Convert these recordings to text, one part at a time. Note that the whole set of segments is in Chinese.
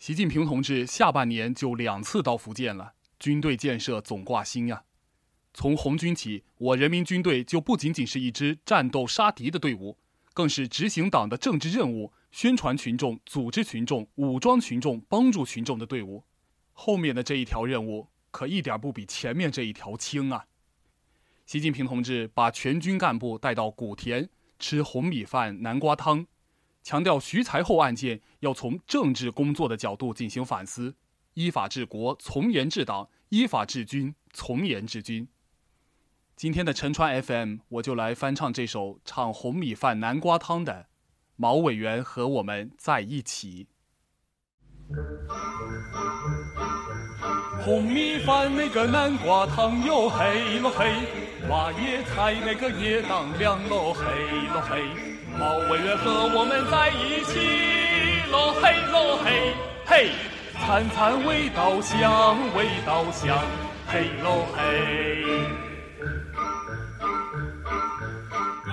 习近平同志下半年就两次到福建了，军队建设总挂心呀。从红军起，我人民军队就不仅仅是一支战斗杀敌的队伍，更是执行党的政治任务、宣传群众、组织群众、武装群众、帮助群众的队伍。后面的这一条任务可一点不比前面这一条轻啊！习近平同志把全军干部带到古田吃红米饭、南瓜汤。强调徐才厚案件要从政治工作的角度进行反思，依法治国，从严治党；依法治军，从严治军。今天的陈川 FM，我就来翻唱这首唱红米饭南瓜汤的毛委员和我们在一起。红米饭那个南瓜汤哟嘿喽嘿，挖野菜那个野当凉喽嘿喽嘿。毛委员和我们在一起，喽嘿喽嘿嘿，餐餐味道香，味道香，嘿喽嘿。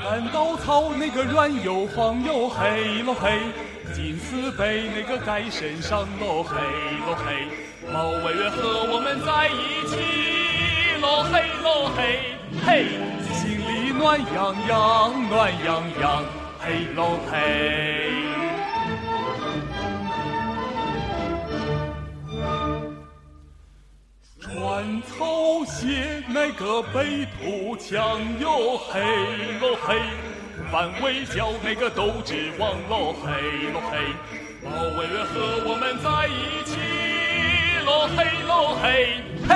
干稻草那个软又黄又嘿喽嘿，金丝被那个盖身上喽嘿喽嘿。毛委员和我们在一起，喽嘿喽嘿嘿，心里暖洋洋，暖洋洋。嘿喽嘿，穿草鞋那个背土墙哟嘿喽嘿，反围剿那个都指望喽嘿喽嘿，毛委员和我们在一起喽嘿喽嘿嘿，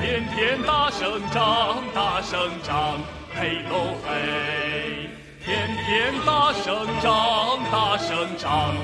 天天大声唱，大声唱嘿喽嘿。天天大声唱，大声唱，